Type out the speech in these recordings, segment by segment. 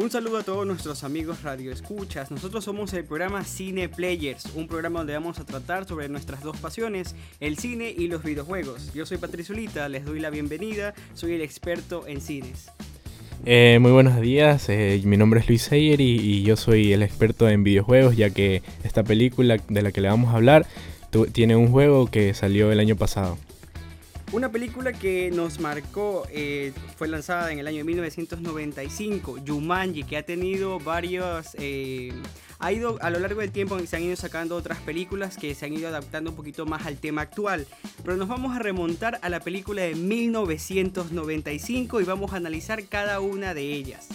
Un saludo a todos nuestros amigos Radio Escuchas. Nosotros somos el programa Cine Players, un programa donde vamos a tratar sobre nuestras dos pasiones, el cine y los videojuegos. Yo soy Patricio Lita, les doy la bienvenida, soy el experto en cines. Eh, muy buenos días, eh, mi nombre es Luis Seyer y, yo soy el experto en videojuegos, ya que esta película de la que le vamos a hablar tiene un juego que salió el año pasado. Una película que nos marcó, eh, fue lanzada en el año 1995, Jumanji, que ha tenido varios... Eh, ha ido a lo largo del tiempo se han ido sacando otras películas que se han ido adaptando un poquito más al tema actual. Pero nos vamos a remontar a la película de 1995 y vamos a analizar cada una de ellas.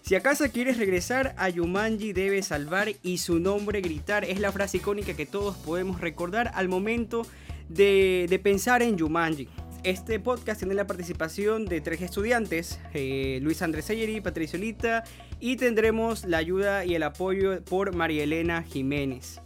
Si acaso quieres regresar a Yumanji debes salvar y su nombre gritar es la frase icónica que todos podemos recordar al momento de, pensar en Yumanji. Este podcast tiene la participación de tres estudiantes, eh, Luis Andrés Sayeri, Patricio Lita, y tendremos la ayuda y el apoyo por María Elena Jiménez.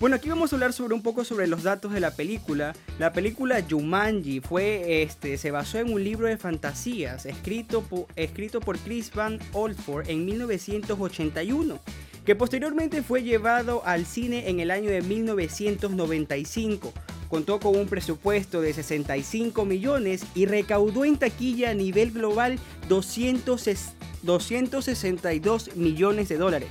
Bueno, aquí vamos a hablar sobre un poco sobre los datos de la película. La película Jumanji fue, este, se basó en un libro de fantasías escrito, escrito por Chris Van Oldford en 1981 que posteriormente fue llevado al cine en el año de 1995 contó con un presupuesto de 65 millones y recaudó en taquilla a nivel global 262 millones de dólares.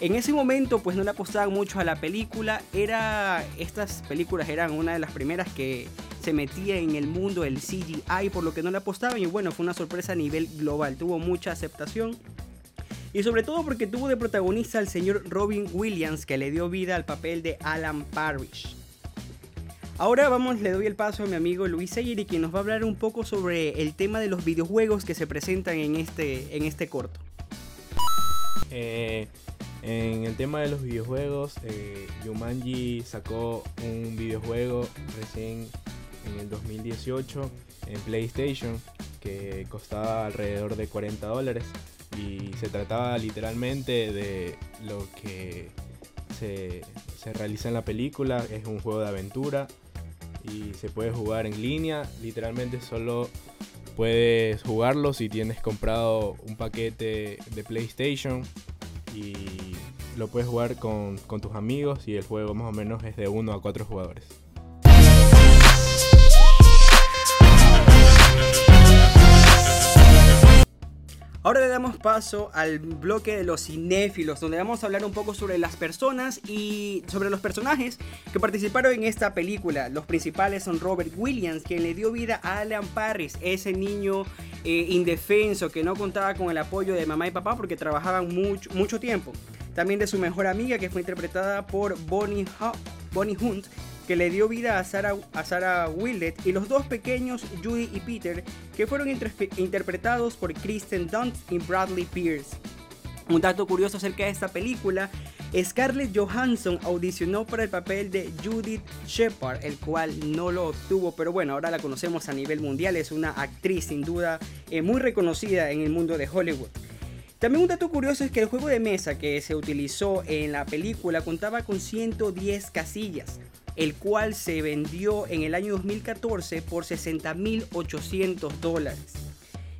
En ese momento pues no le apostaban mucho a la película, era estas películas eran una de las primeras que se metía en el mundo del CGI, por lo que no le apostaban y bueno, fue una sorpresa a nivel global, tuvo mucha aceptación. Y sobre todo porque tuvo de protagonista al señor Robin Williams que le dio vida al papel de Alan Parrish. Ahora vamos, le doy el paso a mi amigo Luis Seguiri, quien nos va a hablar un poco sobre el tema de los videojuegos que se presentan en este, en este corto. Eh, en el tema de los videojuegos, eh, Yumanji sacó un videojuego recién en el 2018 en PlayStation que costaba alrededor de 40 dólares y se trataba literalmente de lo que se, se realiza en la película, es un juego de aventura y se puede jugar en línea. Literalmente solo puedes jugarlo si tienes comprado un paquete de PlayStation y lo puedes jugar con, con tus amigos y el juego más o menos es de 1 a 4 jugadores. Ahora le damos paso al bloque de los cinéfilos, donde vamos a hablar un poco sobre las personas y sobre los personajes que participaron en esta película. Los principales son Robert Williams, quien le dio vida a Alan Parris, ese niño eh, indefenso que no contaba con el apoyo de mamá y papá porque trabajaban mucho, mucho tiempo. También de su mejor amiga, que fue interpretada por Bonnie, Bonnie Hunt, que le dio vida a Sarah, a Sarah Willett, y los dos pequeños, Judy y Peter, que fueron interpretados por Kristen Dunst y Bradley Pierce. Un dato curioso acerca de esta película, Scarlett Johansson audicionó para el papel de Judith Shepard, el cual no lo obtuvo, pero bueno, ahora la conocemos a nivel mundial, es una actriz sin duda eh, muy reconocida en el mundo de Hollywood. También un dato curioso es que el juego de mesa que se utilizó en la película contaba con 110 casillas, el cual se vendió en el año 2014 por 60.800 dólares.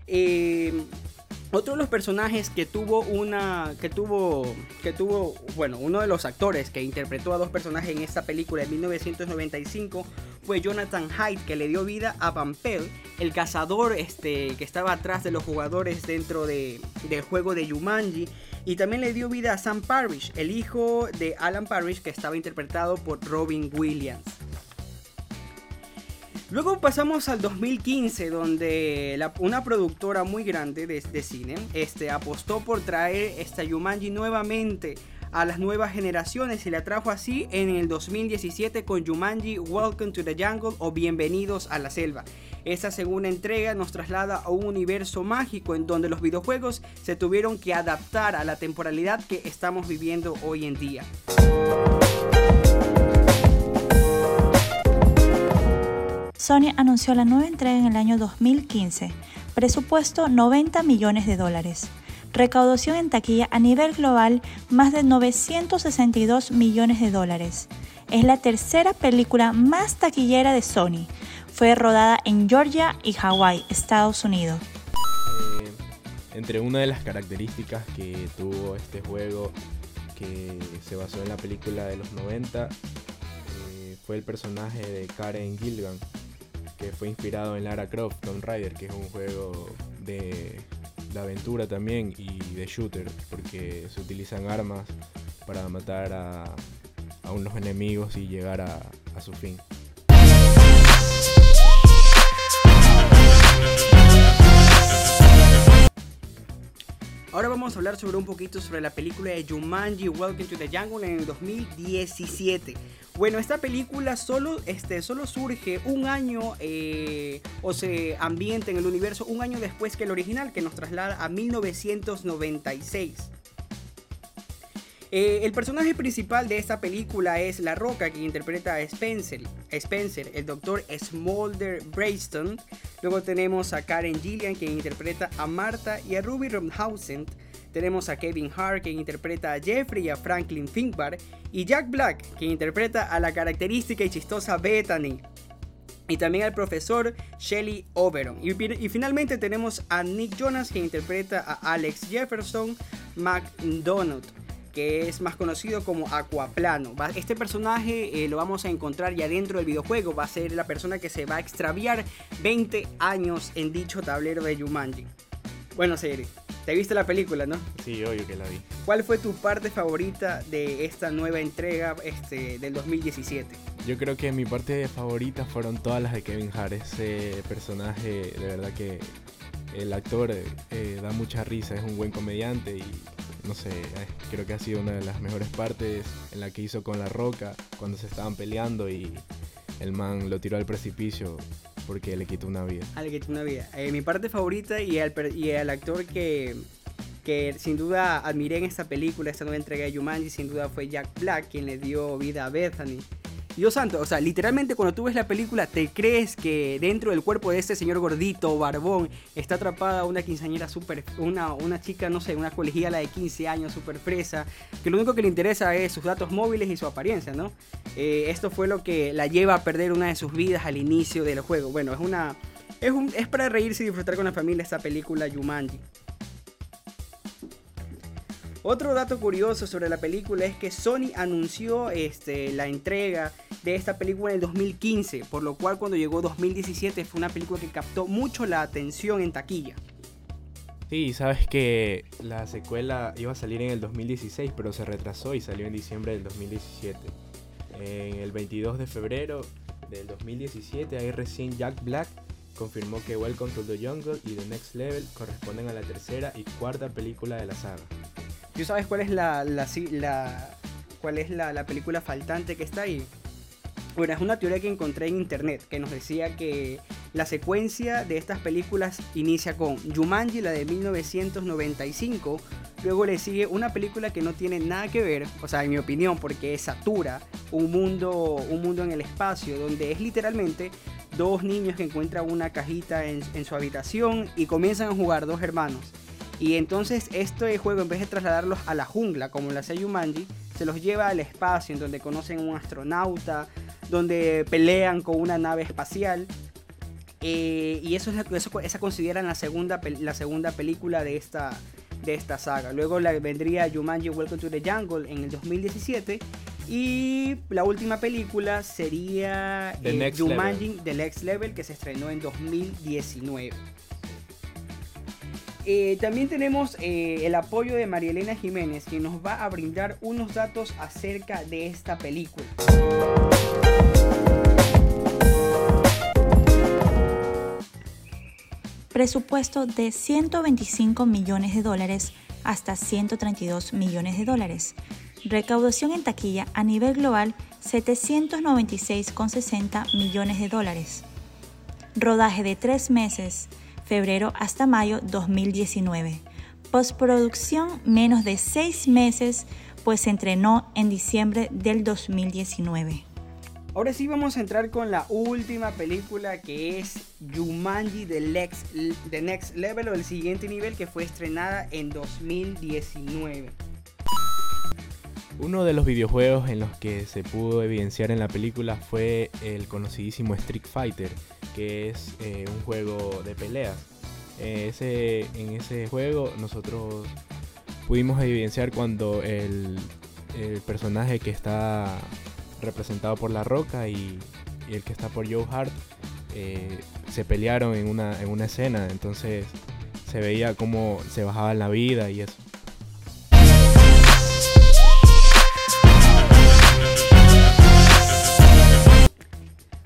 Eh, otro de los personajes que tuvo una. que tuvo. que tuvo. Bueno, uno de los actores que interpretó a dos personajes en esta película de 1995 fue Jonathan Hyde, que le dio vida a Vampel, el cazador este, que estaba atrás de los jugadores dentro de, del juego de Jumanji. Y también le dio vida a Sam Parrish, el hijo de Alan Parrish, que estaba interpretado por Robin Williams. Luego pasamos al 2015, donde una productora muy grande de, cine este, apostó por traer esta Yumanji nuevamente a las nuevas generaciones y la trajo así en el 2017 con Yumanji Welcome to the Jungle o Bienvenidos a la Selva. Esta segunda entrega nos traslada a un universo mágico en donde los videojuegos se tuvieron que adaptar a la temporalidad que estamos viviendo hoy en día. Sony anunció la nueva entrega en el año 2015, presupuesto 90 millones de dólares, recaudación en taquilla a nivel global más de 962 millones de dólares. Es la tercera película más taquillera de Sony. Fue rodada en Georgia y Hawái, Estados Unidos. Eh, entre una de las características que tuvo este juego que se basó en la película de los 90 eh, fue el personaje de Karen Gilgan, que fue inspirado en Lara Croft Tomb Raider, que es un juego de, aventura también y de shooter, porque se utilizan armas para matar a, unos enemigos y llegar a su fin. Ahora vamos a hablar sobre un poquito sobre la película de Jumanji Welcome to the Jungle en el 2017. Bueno, esta película solo, este, solo surge un año eh, o se ambienta en el universo un año después que el original, que nos traslada a 1996. Eh, el personaje principal de esta película es La Roca, que interpreta a Spencer, Spencer el doctor Smolder Brayston. Luego tenemos a Karen Gillian, quien interpreta a Marta, y a Ruby Romhausen. Tenemos a Kevin Hart, quien interpreta a Jeffrey y a Franklin Finkbar. Y Jack Black, quien interpreta a la característica y chistosa Bethany y también al profesor Shelly Oberon. Y, finalmente tenemos a Nick Jonas que interpreta a Alex Jefferson McDonald que es más conocido como Aquaplano. Este personaje eh, lo vamos a encontrar ya dentro del videojuego, va a ser la persona que se va a extraviar 20 años en dicho tablero de Jumanji. Bueno, Seri, te viste la película, ¿no? Sí, obvio que la vi. ¿Cuál fue tu parte favorita de esta nueva entrega este, del 2017? Yo creo que mi parte favorita fueron todas las de Kevin Hart. Ese personaje, de verdad que el actor eh, da mucha risa, es un buen comediante y no sé, eh, creo que ha sido una de las mejores partes en la que hizo con La Roca cuando se estaban peleando y el man lo tiró al precipicio porque le quitó una vida. Ah, le quitó una vida. Eh, mi parte favorita y el, y el actor que, que sin duda admiré en esta película, esta nueva entrega de Jumanji, sin duda fue Jack Black, quien le dio vida a Bethany. Dios santo, o sea, literalmente cuando tú ves la película te crees que dentro del cuerpo de este señor gordito, barbón, está atrapada una quinceañera súper, una, una chica, no sé, una colegiala de 15 años súper fresa, que lo único que le interesa es sus datos móviles y su apariencia, ¿no? Eh, esto fue lo que la lleva a perder una de sus vidas al inicio del juego. Bueno, es una... Es, un, es para reírse y disfrutar con la familia esta película Jumanji. Otro dato curioso sobre la película es que Sony anunció este, la entrega de esta película en el 2015, por lo cual cuando llegó 2017 fue una película que captó mucho la atención en taquilla. Sí, sabes que la secuela iba a salir en el 2016, pero se retrasó y salió en diciembre del 2017. En el 22 de febrero del 2017, ahí recién Jack Black confirmó que Welcome to the Jungle y The Next Level corresponden a la tercera y cuarta película de la saga. ¿Tú sabes cuál es la, la, cuál es la, película faltante que está ahí? Bueno, es una teoría que encontré en internet que nos decía que la secuencia de estas películas inicia con Jumanji, la de 1995. Luego le sigue una película que no tiene nada que ver, o sea, en mi opinión, porque es Satura, un mundo, un mundo en el espacio, donde es literalmente dos niños que encuentran una cajita en, en su habitación y comienzan a jugar dos hermanos. Y entonces este juego, en vez de trasladarlos a la jungla, como la hace Yumanji, se los lleva al espacio, en donde conocen a un astronauta, donde pelean con una nave espacial. Eh, y eso, eso, esa consideran la segunda, la segunda película de esta, de esta saga. Luego la, vendría Jumanji Welcome to the Jungle en el 2017. Y la última película sería eh, Jumanji The Next Level que se estrenó en 2019. Eh, también tenemos eh, el apoyo de María Elena Jiménez, que nos va a brindar unos datos acerca de esta película. Presupuesto de 125 millones de dólares hasta 132 millones de dólares. Recaudación en taquilla a nivel global 796,60 millones de dólares. Rodaje de tres meses febrero hasta mayo 2019. Postproducción menos de seis meses, pues se entrenó en diciembre del 2019. Ahora sí vamos a entrar con la última película que es Jumanji The Next, The Next Level o el siguiente nivel que fue estrenada en 2019. Uno de los videojuegos en los que se pudo evidenciar en la película fue el conocidísimo Street Fighter, que es eh, un juego de peleas eh, en ese juego nosotros pudimos evidenciar cuando el, personaje que está representado por La Roca y, el que está por Joe Hart eh, se pelearon en una, en una escena, entonces se veía cómo se bajaba la vida y eso.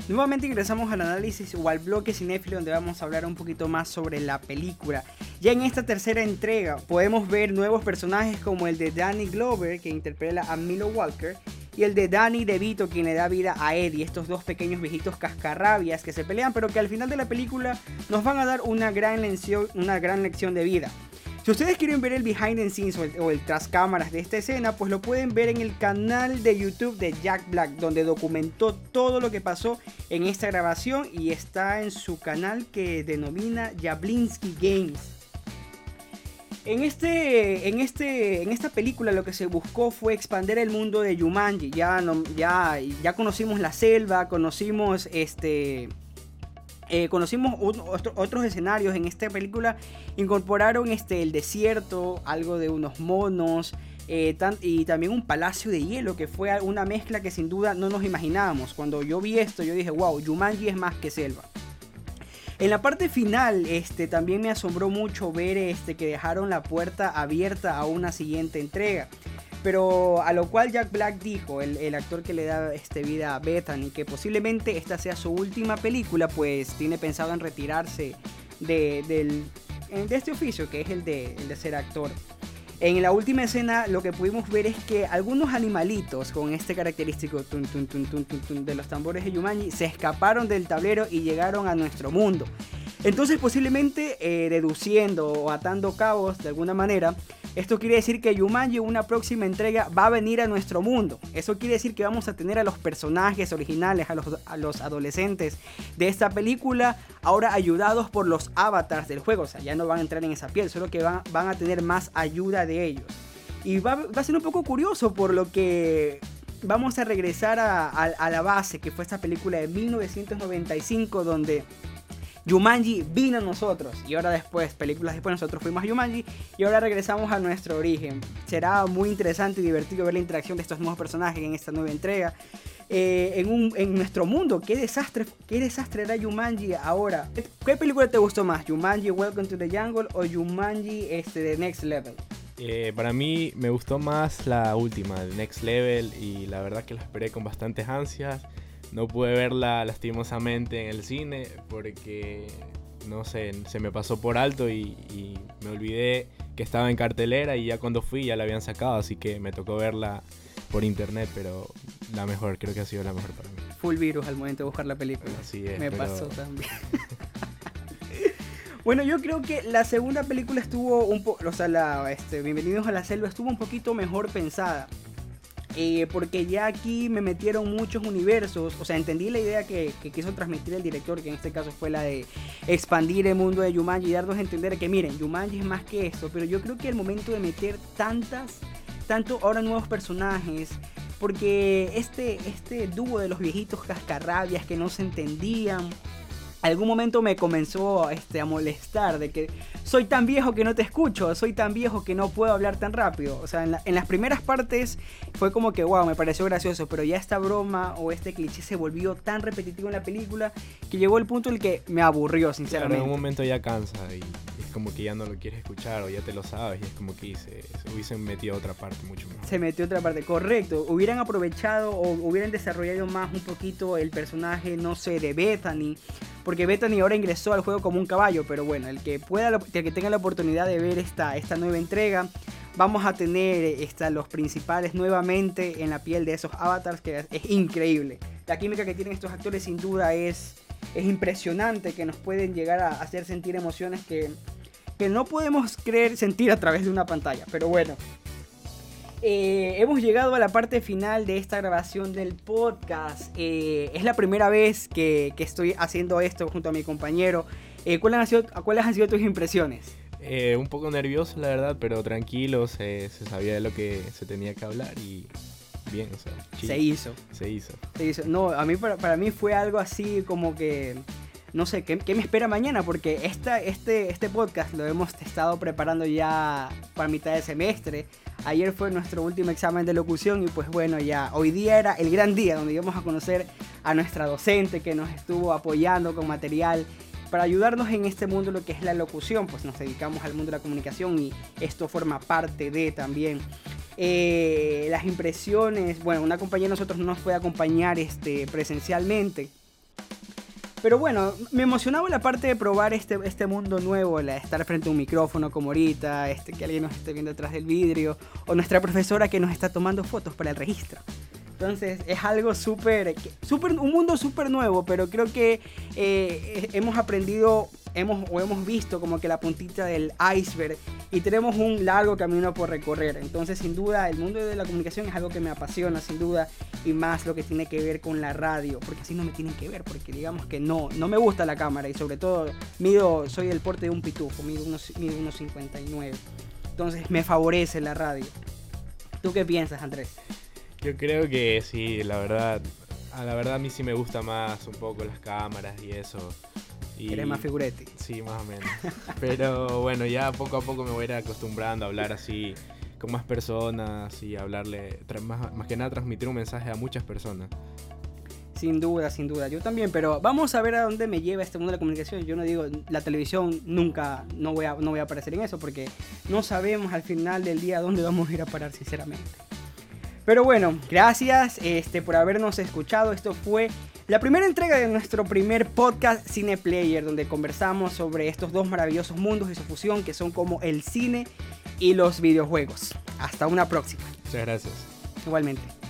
Nuevamente ingresamos al análisis o al bloque cinéfilo donde vamos a hablar un poquito más sobre la película. Ya en esta tercera entrega podemos ver nuevos personajes como el de Danny Glover que interpreta a Milo Walker y el de Danny DeVito quien le da vida a Eddie, estos dos pequeños viejitos cascarrabias que se pelean pero que al final de la película nos van a dar una gran lección, una gran lección de vida. Si ustedes quieren ver el behind the scenes o el, o tras cámaras de esta escena, pues lo pueden ver en el canal de YouTube de Jack Black, donde documentó todo lo que pasó en esta grabación y está en su canal que denomina Jablinski Games. En, este, en, este, en esta película lo que se buscó fue expandir el mundo de Jumanji. Ya, ya, ya conocimos la selva, conocimos este, eh, conocimos otros escenarios en esta película. Incorporaron este, el desierto, algo de unos monos. Eh, y también un palacio de hielo que fue una mezcla que sin duda no nos imaginábamos. Cuando yo vi esto, yo dije, wow, Jumanji es más que selva. En la parte final, este, también me asombró mucho ver este, que dejaron la puerta abierta a una siguiente entrega. Pero a lo cual Jack Black dijo, el, el, actor que le da este, vida a Bethany, que posiblemente esta sea su última película, pues tiene pensado en retirarse de, del, de este oficio, que es el de, el de ser actor. En la última escena lo que pudimos ver es que algunos animalitos con este característico tun, tun, tun, de los tambores de Yumanji se escaparon del tablero y llegaron a nuestro mundo. Entonces posiblemente eh, deduciendo o atando cabos de alguna manera, esto quiere decir que Yumanji una próxima entrega va a venir a nuestro mundo. Eso quiere decir que vamos a tener a los personajes originales, a los, adolescentes de esta película, ahora ayudados por los avatars del juego. O sea, ya no van a entrar en esa piel, solo que van, a tener más ayuda de ellos. Y va, a ser un poco curioso por lo que vamos a regresar a la base, que fue esta película de 1995, donde Jumanji vino a nosotros y ahora después, películas después, nosotros fuimos a Jumanji y ahora regresamos a nuestro origen. Será muy interesante y divertido ver la interacción de estos nuevos personajes en esta nueva entrega. Eh, en, un, en, nuestro mundo, ¿qué desastre, ¿qué desastre era Jumanji ahora? ¿Qué película te gustó más? ¿Jumanji Welcome to the Jungle o Jumanji este, The Next Level? Eh, para mí me gustó más la última, el Next Level, y la verdad que la esperé con bastantes ansias. No pude verla lastimosamente en el cine porque, no sé, se me pasó por alto y, y, me olvidé que estaba en cartelera y ya cuando fui ya la habían sacado, así que me tocó verla por internet, pero la mejor, creo que ha sido la mejor para mí. Full virus al momento de buscar la película. Así es. Me pero... pasó también. Bueno, yo creo que la segunda película estuvo un poco, o sea, la, este, Bienvenidos a la Selva estuvo un poquito mejor pensada. Eh, porque ya aquí me metieron muchos universos, o sea, entendí la idea que, que, quiso transmitir el director, que en este caso fue la de expandir el mundo de Yumanji y darnos a entender que miren, Yumanji es más que esto, pero yo creo que el momento de meter tantas, tanto ahora nuevos personajes, porque este, este dúo de los viejitos cascarrabias que no se entendían, algún momento me comenzó este, a molestar de que soy tan viejo que no te escucho, soy tan viejo que no puedo hablar tan rápido. O sea, en, la, en, las primeras partes fue como que, wow, me pareció gracioso, pero ya esta broma o este cliché se volvió tan repetitivo en la película que llegó el punto en el que me aburrió, sinceramente. Claro, en un momento ya cansa y es como que ya no lo quieres escuchar o ya te lo sabes y es como que se, se hubiesen metido a otra parte mucho mejor. Se metió a otra parte, correcto. Hubieran aprovechado o hubieran desarrollado más un poquito el personaje, no sé, de Bethany porque Bethany ahora ingresó al juego como un caballo, pero bueno, el que pueda, el que tenga la oportunidad de ver esta, esta nueva entrega, vamos a tener esta, los principales nuevamente en la piel de esos avatars, que es, es increíble. La química que tienen estos actores sin duda es, es impresionante, que nos pueden llegar a hacer sentir emociones que, que no podemos creer sentir a través de una pantalla, pero bueno. Eh, hemos llegado a la parte final de esta grabación del podcast. Eh, es la primera vez que, que, estoy haciendo esto junto a mi compañero. Eh, ¿cuáles, han sido, ¿Cuáles han sido tus impresiones? Eh, un poco nervioso, la verdad, pero tranquilo. Se, se, sabía de lo que se tenía que hablar y bien, o sea, se hizo. Se hizo. Se hizo. No, a mí para, para mí fue algo así como que no sé, ¿qué, me espera mañana? Porque esta, este, este podcast lo hemos estado preparando ya para mitad de semestre. Ayer fue nuestro último examen de locución y pues bueno, ya hoy día era el gran día donde íbamos a conocer a nuestra docente que nos estuvo apoyando con material para ayudarnos en este mundo lo que es la locución, pues nos dedicamos al mundo de la comunicación y esto forma parte de también. Eh, las impresiones, bueno, una compañera de nosotros no nos puede acompañar este, presencialmente, pero bueno, me emocionaba la parte de probar este, este mundo nuevo, la estar frente a un micrófono como ahorita, este, que alguien nos esté viendo detrás del vidrio, o nuestra profesora que nos está tomando fotos para el registro. Entonces es algo súper, súper un mundo súper nuevo, pero creo que eh, hemos aprendido hemos, o hemos visto como que la puntita del iceberg y tenemos un largo camino por recorrer. Entonces, sin duda, el mundo de la comunicación es algo que me apasiona, sin duda, y más lo que tiene que ver con la radio, porque así no me tienen que ver, porque digamos que no, no me gusta la cámara y sobre todo, mido, soy el porte de un pitufo, mido unos, mido unos 59. Entonces, me favorece la radio. ¿Tú qué piensas, Andrés? Yo creo que sí, la verdad, a la verdad a mí sí me gusta más un poco las cámaras y eso. Y, Eres más figurete. Sí, más o menos. Pero bueno, ya poco a poco me voy a ir acostumbrando a hablar así con más personas y hablarle, más, más que nada transmitir un mensaje a muchas personas. Sin duda, sin duda. Yo también, pero vamos a ver a dónde me lleva este mundo de la comunicación. Yo no digo, la televisión nunca, no voy a, no voy a aparecer en eso porque no sabemos al final del día dónde vamos a ir a parar, sinceramente. Pero bueno, gracias este, por habernos escuchado. Esto fue la primera entrega de nuestro primer podcast Cine Player, donde conversamos sobre estos dos maravillosos mundos de su fusión que son como el cine y los videojuegos. Hasta una próxima. Muchas gracias. Igualmente.